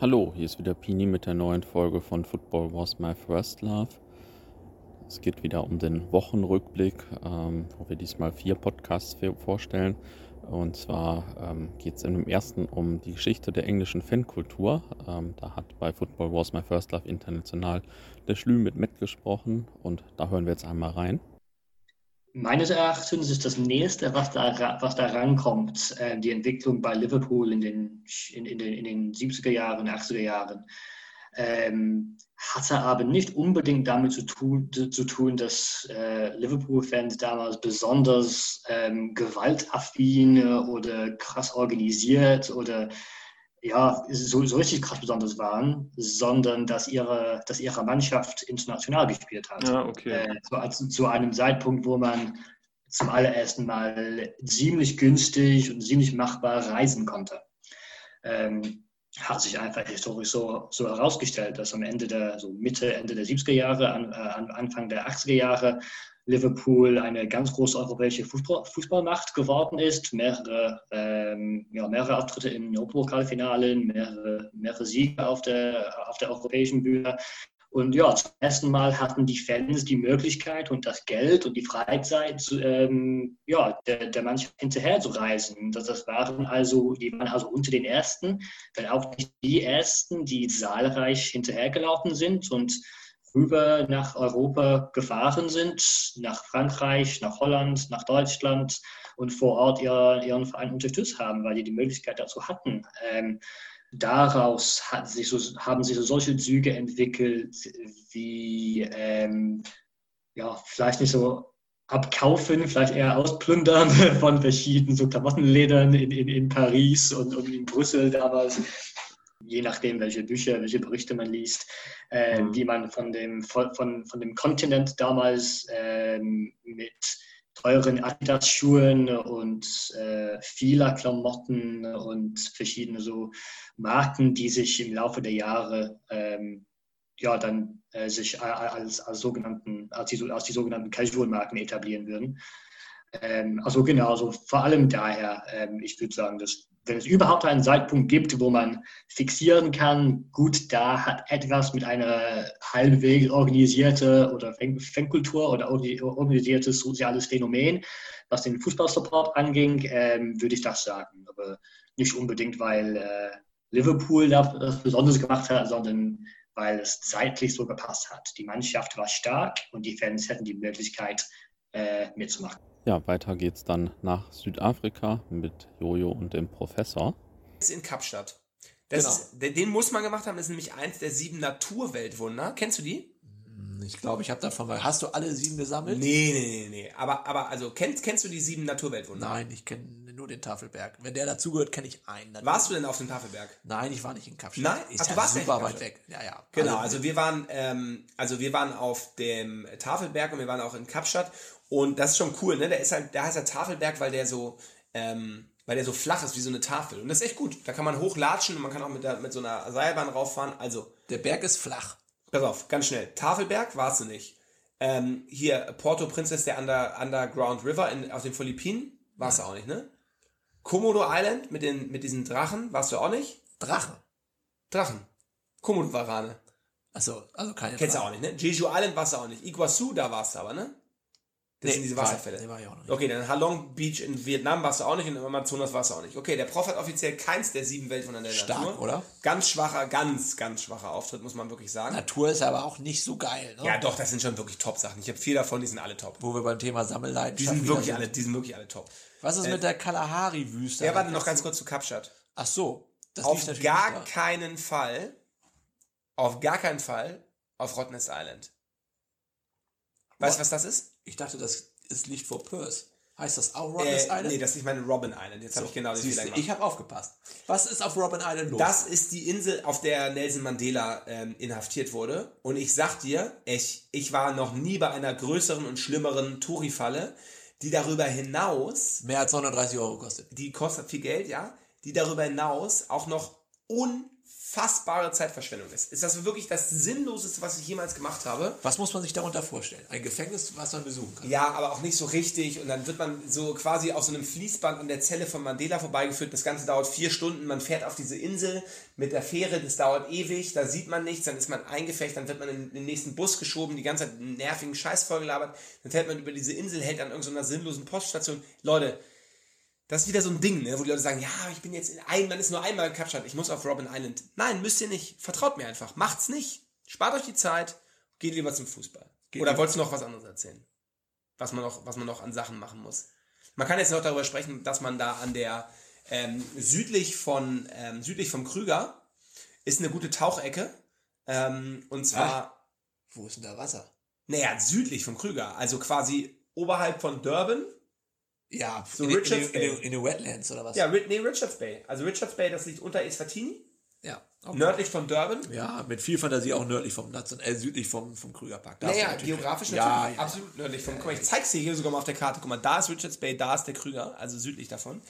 Hallo, hier ist wieder Pini mit der neuen Folge von Football Was My First Love. Es geht wieder um den Wochenrückblick, ähm, wo wir diesmal vier Podcasts vorstellen. Und zwar ähm, geht es in dem ersten um die Geschichte der englischen Fankultur. Ähm, da hat bei Football Was My First Love international der Schlü mit Matt gesprochen und da hören wir jetzt einmal rein. Meines Erachtens ist das Nächste, was da, was da rankommt, äh, die Entwicklung bei Liverpool in den, in, in, den, in den 70er Jahren, 80er Jahren. Ähm, hatte aber nicht unbedingt damit zu tun, zu tun dass äh, Liverpool-Fans damals besonders ähm, gewaltaffin oder krass organisiert oder ja, so, so richtig krass besonders waren, sondern dass ihre, dass ihre Mannschaft international gespielt hat. Ja, okay. Äh, zu, zu einem Zeitpunkt, wo man zum allerersten Mal ziemlich günstig und ziemlich machbar reisen konnte. Ähm, hat sich einfach historisch so, so herausgestellt, dass am Ende der, so Mitte, Ende der 70er Jahre, an, äh, Anfang der 80er Jahre Liverpool eine ganz große europäische Fußball, Fußballmacht geworden ist, mehrere, ähm, ja, mehrere Auftritte im Europapokalfinalen, mehrere, mehrere Siege auf der, auf der europäischen Bühne. Und ja, zum ersten Mal hatten die Fans die Möglichkeit und das Geld und die Freizeit, ähm, ja, der, der Mannschaft hinterher zu reisen. Das, das waren also, die waren also unter den Ersten, wenn auch nicht die Ersten, die zahlreich hinterhergelaufen sind und rüber nach Europa gefahren sind, nach Frankreich, nach Holland, nach Deutschland und vor Ort ihr, ihren Verein unterstützt haben, weil die die Möglichkeit dazu hatten. Ähm, daraus sich so, haben sich so solche Züge entwickelt, wie ähm, ja, vielleicht nicht so abkaufen, vielleicht eher ausplündern von verschiedenen so Klamottenlädern in, in, in Paris und, und in Brüssel damals je nachdem, welche Bücher, welche Berichte man liest, äh, mhm. wie man von dem, von, von dem Kontinent damals äh, mit teuren Adidas-Schuhen und äh, vieler Klamotten und verschiedene so Marken, die sich im Laufe der Jahre ähm, ja dann äh, sich als, als sogenannten als die, als die sogenannten Casual-Marken etablieren würden. Ähm, also genau, also vor allem daher, ähm, ich würde sagen, dass wenn es überhaupt einen Zeitpunkt gibt, wo man fixieren kann, gut, da hat etwas mit einer halbwegs organisierte oder Fankultur oder organisiertes soziales Phänomen, was den Fußballsupport anging, ähm, würde ich das sagen. Aber nicht unbedingt, weil äh, Liverpool das Besonderes gemacht hat, sondern weil es zeitlich so gepasst hat. Die Mannschaft war stark und die Fans hätten die Möglichkeit äh, mitzumachen. Ja, weiter geht's dann nach Südafrika mit Jojo und dem Professor. Das ist in Kapstadt. Das genau. ist, den muss man gemacht haben. Das ist nämlich eins der sieben Naturweltwunder. Kennst du die? Hm, ich glaube, ich habe davon mal. Hast du alle sieben gesammelt? Nee, nee, nee, nee. Aber, aber also, kennst, kennst du die sieben Naturweltwunder? Nein, ich kenne nur den Tafelberg. Wenn der dazugehört, kenne ich einen. Natürlich. Warst du denn auf dem Tafelberg? Nein, ich war nicht in Kapstadt. Nein, ist Ach, ja du warst super weit weg. Ja, ja. Genau, also wir waren, ähm, also wir waren auf dem Tafelberg und wir waren auch in Kapstadt und das ist schon cool, ne? Der ist halt, der heißt halt Tafelberg, weil der so, ähm, weil der so flach ist wie so eine Tafel. Und das ist echt gut. Da kann man hochlatschen und man kann auch mit, der, mit so einer Seilbahn rauffahren. Also. Der Berg ist flach. Pass auf, ganz schnell. Tafelberg warst du nicht. Ähm, hier, Porto Princess, der Under, Underground River in, auf den Philippinen, warst ja. du auch nicht, ne? Komodo Island mit, den, mit diesen Drachen, warst du auch nicht? Drachen? Drachen. Komodo-Warane. Achso, also keine Kennst du auch nicht, ne? Jeju Island warst du auch nicht. Iguazu, da warst du aber, ne? Das nee, sind diese Wasserfälle. Nee, war ich auch noch nicht. Okay, dann Halong Beach in Vietnam warst du auch nicht und im Amazonas warst du auch nicht. Okay, der Prof hat offiziell keins der sieben Weltwunder der Stark, Natur. oder? Ganz schwacher, ganz, ganz schwacher Auftritt, muss man wirklich sagen. Natur ist aber auch nicht so geil, ne? Ja, doch, das sind schon wirklich Top-Sachen. Ich habe vier davon, die sind alle top. Wo wir beim Thema Sammelleiden die sind wirklich alle, Die sind wirklich alle top. Was ist äh, mit der Kalahari-Wüste? Ja, warte noch ganz kurz zu Kapstadt. Ach so. Das auf gar keinen Fall, auf gar keinen Fall auf Rottnest Island. Weißt du, was das ist? Ich dachte, das ist Licht vor Perth. Heißt das auch Robin äh, Island? Nee, das ist nicht meine Robin Island. Jetzt so, habe ich genau den Fehler gemacht. Ich habe aufgepasst. Was ist auf Robin Island los? Das ist die Insel, auf der Nelson Mandela ähm, inhaftiert wurde. Und ich sag dir, ich, ich war noch nie bei einer größeren und schlimmeren Touri-Falle, die darüber hinaus... Mehr als 930 Euro kostet. Die kostet viel Geld, ja. Die darüber hinaus auch noch un unfassbare Zeitverschwendung ist. Ist das wirklich das Sinnloseste, was ich jemals gemacht habe? Was muss man sich darunter vorstellen? Ein Gefängnis, was man besuchen kann. Ja, aber auch nicht so richtig. Und dann wird man so quasi auf so einem Fließband an der Zelle von Mandela vorbeigeführt. Das Ganze dauert vier Stunden. Man fährt auf diese Insel mit der Fähre. Das dauert ewig. Da sieht man nichts. Dann ist man eingefecht. Dann wird man in den nächsten Bus geschoben. Die ganze Zeit einen nervigen Scheiß vollgelabert. Dann fährt man über diese Insel, hält an irgendeiner sinnlosen Poststation. Leute, das ist wieder so ein Ding, ne, wo die Leute sagen, ja, ich bin jetzt in ein, man ist nur einmal in Kapstadt, ich muss auf Robin Island. Nein, müsst ihr nicht. Vertraut mir einfach. Macht's nicht. Spart euch die Zeit. Geht lieber zum Fußball. Geht Oder wolltest du noch was anderes erzählen? Was man noch, was man noch an Sachen machen muss. Man kann jetzt noch darüber sprechen, dass man da an der ähm, südlich von ähm, südlich vom Krüger ist eine gute Tauchecke. Ähm, und zwar Wo ist denn da Wasser? naja, südlich vom Krüger, also quasi oberhalb von Durban. Ja, So in, den- Richards in, den- in, Bay. in den Wetlands oder was? Ja, nee, Richards Bay. Also Richards Bay, das liegt unter Eswatini, ja. okay. nördlich von Durban. Ja, mit viel Fantasie auch nördlich vom Nation äh, südlich vom, vom Krügerpark. Da Naja, geografisch natürlich Ja, ja, absolut nördlich von. Guck mal, ich zeig's dir hier sogar mal auf der Karte. Guck mal, da ist Richards Bay, da ist der Krüger, also südlich davon.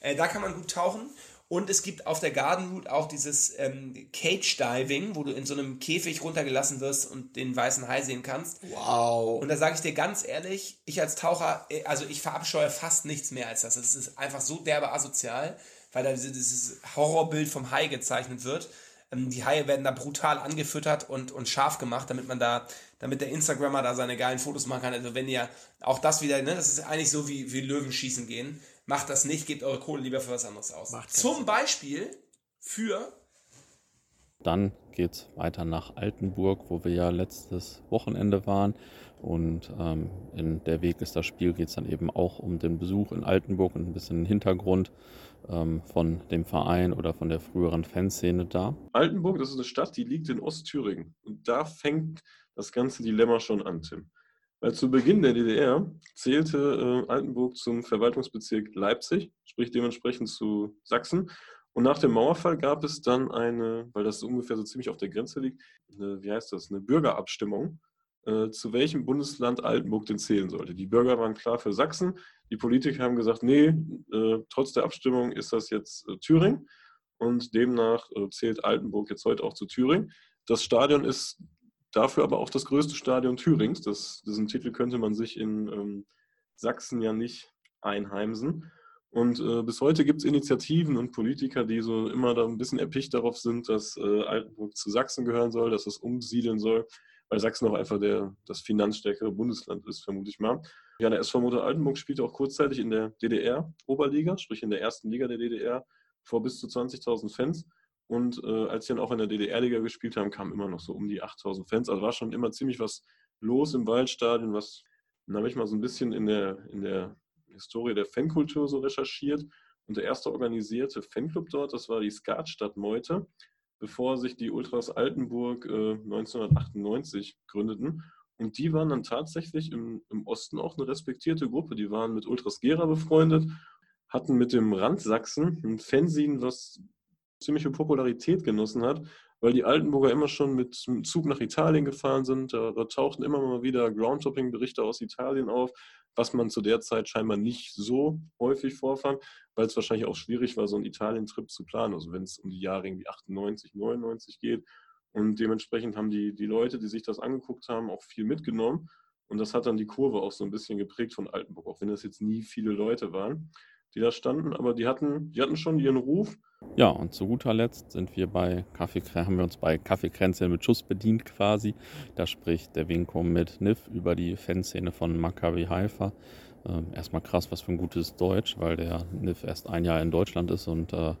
Äh, da kann man gut tauchen. Und es gibt auf der Garden Route auch dieses ähm, Cage Diving, wo du in so einem Käfig runtergelassen wirst und den weißen Hai sehen kannst. Wow. Und da sage ich dir ganz ehrlich, ich als Taucher, äh, also ich verabscheue fast nichts mehr als das. Es ist einfach so derbe asozial, weil da diese- dieses Horrorbild vom Hai gezeichnet wird. Ähm, Die Haie werden da brutal angefüttert und, und scharf gemacht, damit man da, damit der Instagrammer da seine geilen Fotos machen kann. Also wenn ihr auch das wieder, ne, das ist eigentlich so wie, wie Löwenschießen gehen. Macht das nicht, gebt eure Kohle lieber für was anderes aus. Zum Beispiel für Dann geht es weiter nach Altenburg, wo wir ja letztes Wochenende waren. Und ähm, in der Weg ist das Spiel geht es dann eben auch um den Besuch in Altenburg und ein bisschen den Hintergrund ähm, von dem Verein oder von der früheren Fanszene da. Altenburg, das ist eine Stadt, die liegt in Ostthüringen. Und da fängt das ganze Dilemma schon an, Tim. Weil zu Beginn der DDR zählte äh, Altenburg zum Verwaltungsbezirk Leipzig, sprich dementsprechend zu Sachsen. Und nach dem Mauerfall gab es dann eine, weil das ungefähr so ziemlich auf der Grenze liegt, eine, wie heißt das, eine Bürgerabstimmung, äh, zu welchem Bundesland Altenburg denn zählen sollte. Die Bürger waren klar für Sachsen, die Politiker haben gesagt, nee, äh, trotz der Abstimmung ist das jetzt äh, Thüringen und demnach äh, zählt Altenburg jetzt heute auch zu Thüringen. Das Stadion ist dafür aber auch das größte Stadion Thürings. Das, diesen Titel könnte man sich in ähm, Sachsen ja nicht einheimsen. Und äh, bis heute gibt es Initiativen und Politiker, die so immer da ein bisschen erpicht darauf sind, dass äh, Altenburg zu Sachsen gehören soll, dass es umsiedeln soll, weil Sachsen auch einfach der, das finanzstärkere Bundesland ist, vermute ich mal. Ja, der SV Motor Altenburg spielte auch kurzzeitig in der DDR-Oberliga, sprich in der ersten Liga der DDR, vor bis zu 20.000 Fans. Und äh, als sie dann auch in der DDR-Liga gespielt haben, kamen immer noch so um die 8000 Fans. Also war schon immer ziemlich was los im Waldstadion, was, dann habe ich mal so ein bisschen in der, in der Historie der Fankultur so recherchiert. Und der erste organisierte Fanclub dort, das war die Skatstadt Meute, bevor sich die Ultras Altenburg äh, 1998 gründeten. Und die waren dann tatsächlich im, im Osten auch eine respektierte Gruppe. Die waren mit Ultras Gera befreundet, hatten mit dem Rand Sachsen ein Fanzine, was ziemliche Popularität genossen hat, weil die Altenburger immer schon mit dem Zug nach Italien gefahren sind. Da, da tauchten immer mal wieder Groundtopping-Berichte aus Italien auf, was man zu der Zeit scheinbar nicht so häufig vorfand, weil es wahrscheinlich auch schwierig war, so einen Italien-Trip zu planen. Also wenn es um die Jahre irgendwie 98, 99 geht. Und dementsprechend haben die, die Leute, die sich das angeguckt haben, auch viel mitgenommen. Und das hat dann die Kurve auch so ein bisschen geprägt von Altenburg, auch wenn das jetzt nie viele Leute waren, die da standen. Aber die hatten, die hatten schon ihren Ruf. Ja, und zu guter Letzt sind wir bei Kaffee, haben wir uns bei Kaffeekränzeln mit Schuss bedient quasi. Da spricht der Winko mit Niff über die Fanszene von Maccabi Haifa. Ähm, erstmal krass, was für ein gutes Deutsch, weil der Niff erst ein Jahr in Deutschland ist und äh,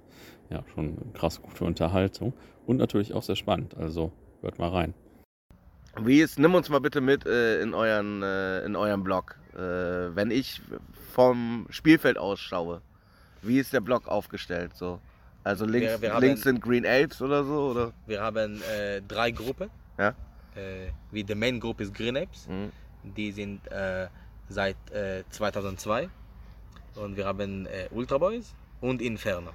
ja, schon krass gute Unterhaltung. Und natürlich auch sehr spannend, also hört mal rein. Wie ist, nimm uns mal bitte mit äh, in, euren, äh, in euren Blog. Äh, wenn ich vom Spielfeld ausschaue, wie ist der Blog aufgestellt? So? Also links, Wir- wir haben- links sind Green Apes oder so? Oder? Wir haben äh, drei Gruppen. Ja. Äh, wie die Main Group ist Green Apes. Mhm. Die sind äh, seit äh, 2002. Und wir haben äh, Ultra Boys und Inferno.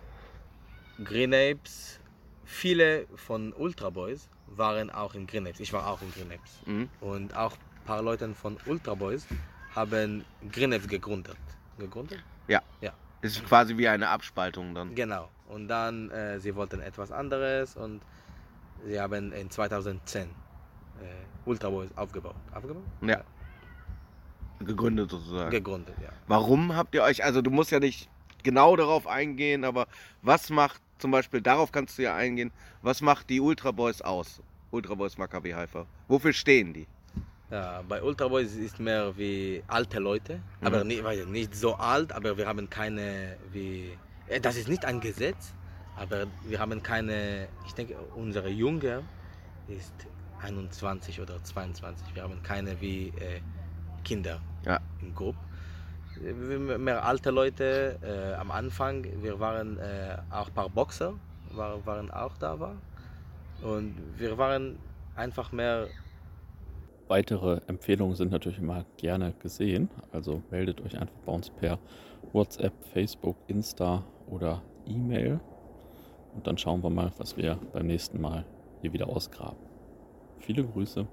Green Apes, viele von Ultra Boys waren auch in Green Apes. Ich war auch in Green Apes. Mhm. Und auch ein paar Leute von Ultra Boys haben Green Apes gegründet. Gegründet? Ja. Ist quasi wie eine Abspaltung dann. Genau. Und dann, äh, sie wollten etwas anderes und sie haben in 2010 äh, Ultra Boys aufgebaut. Aufgebaut? Ja. Gegründet sozusagen. Gegründet, ja. Warum habt ihr euch, also du musst ja nicht genau darauf eingehen, aber was macht zum Beispiel, darauf kannst du ja eingehen, was macht die Ultra Boys aus? Ultra Boys Maccabi Haifa. Wofür stehen die? Ja, bei Ultra Boys ist mehr wie alte Leute, aber nicht, weil nicht so alt, aber wir haben keine wie äh, das ist nicht ein Gesetz, aber wir haben keine, ich denke unsere Junge ist 21 oder 22. Wir haben keine wie äh, Kinder Ja. im Gruppe. Wir- Mehr alte Leute äh, am Anfang, wir waren äh, auch ein paar Boxer, war, waren auch da war. Und wir waren einfach mehr Weitere Empfehlungen sind natürlich immer gerne gesehen. Also meldet euch einfach bei uns per WhatsApp, Facebook, Insta oder E-Mail. Und dann schauen wir mal, was wir beim nächsten Mal hier wieder ausgraben. Viele Grüße.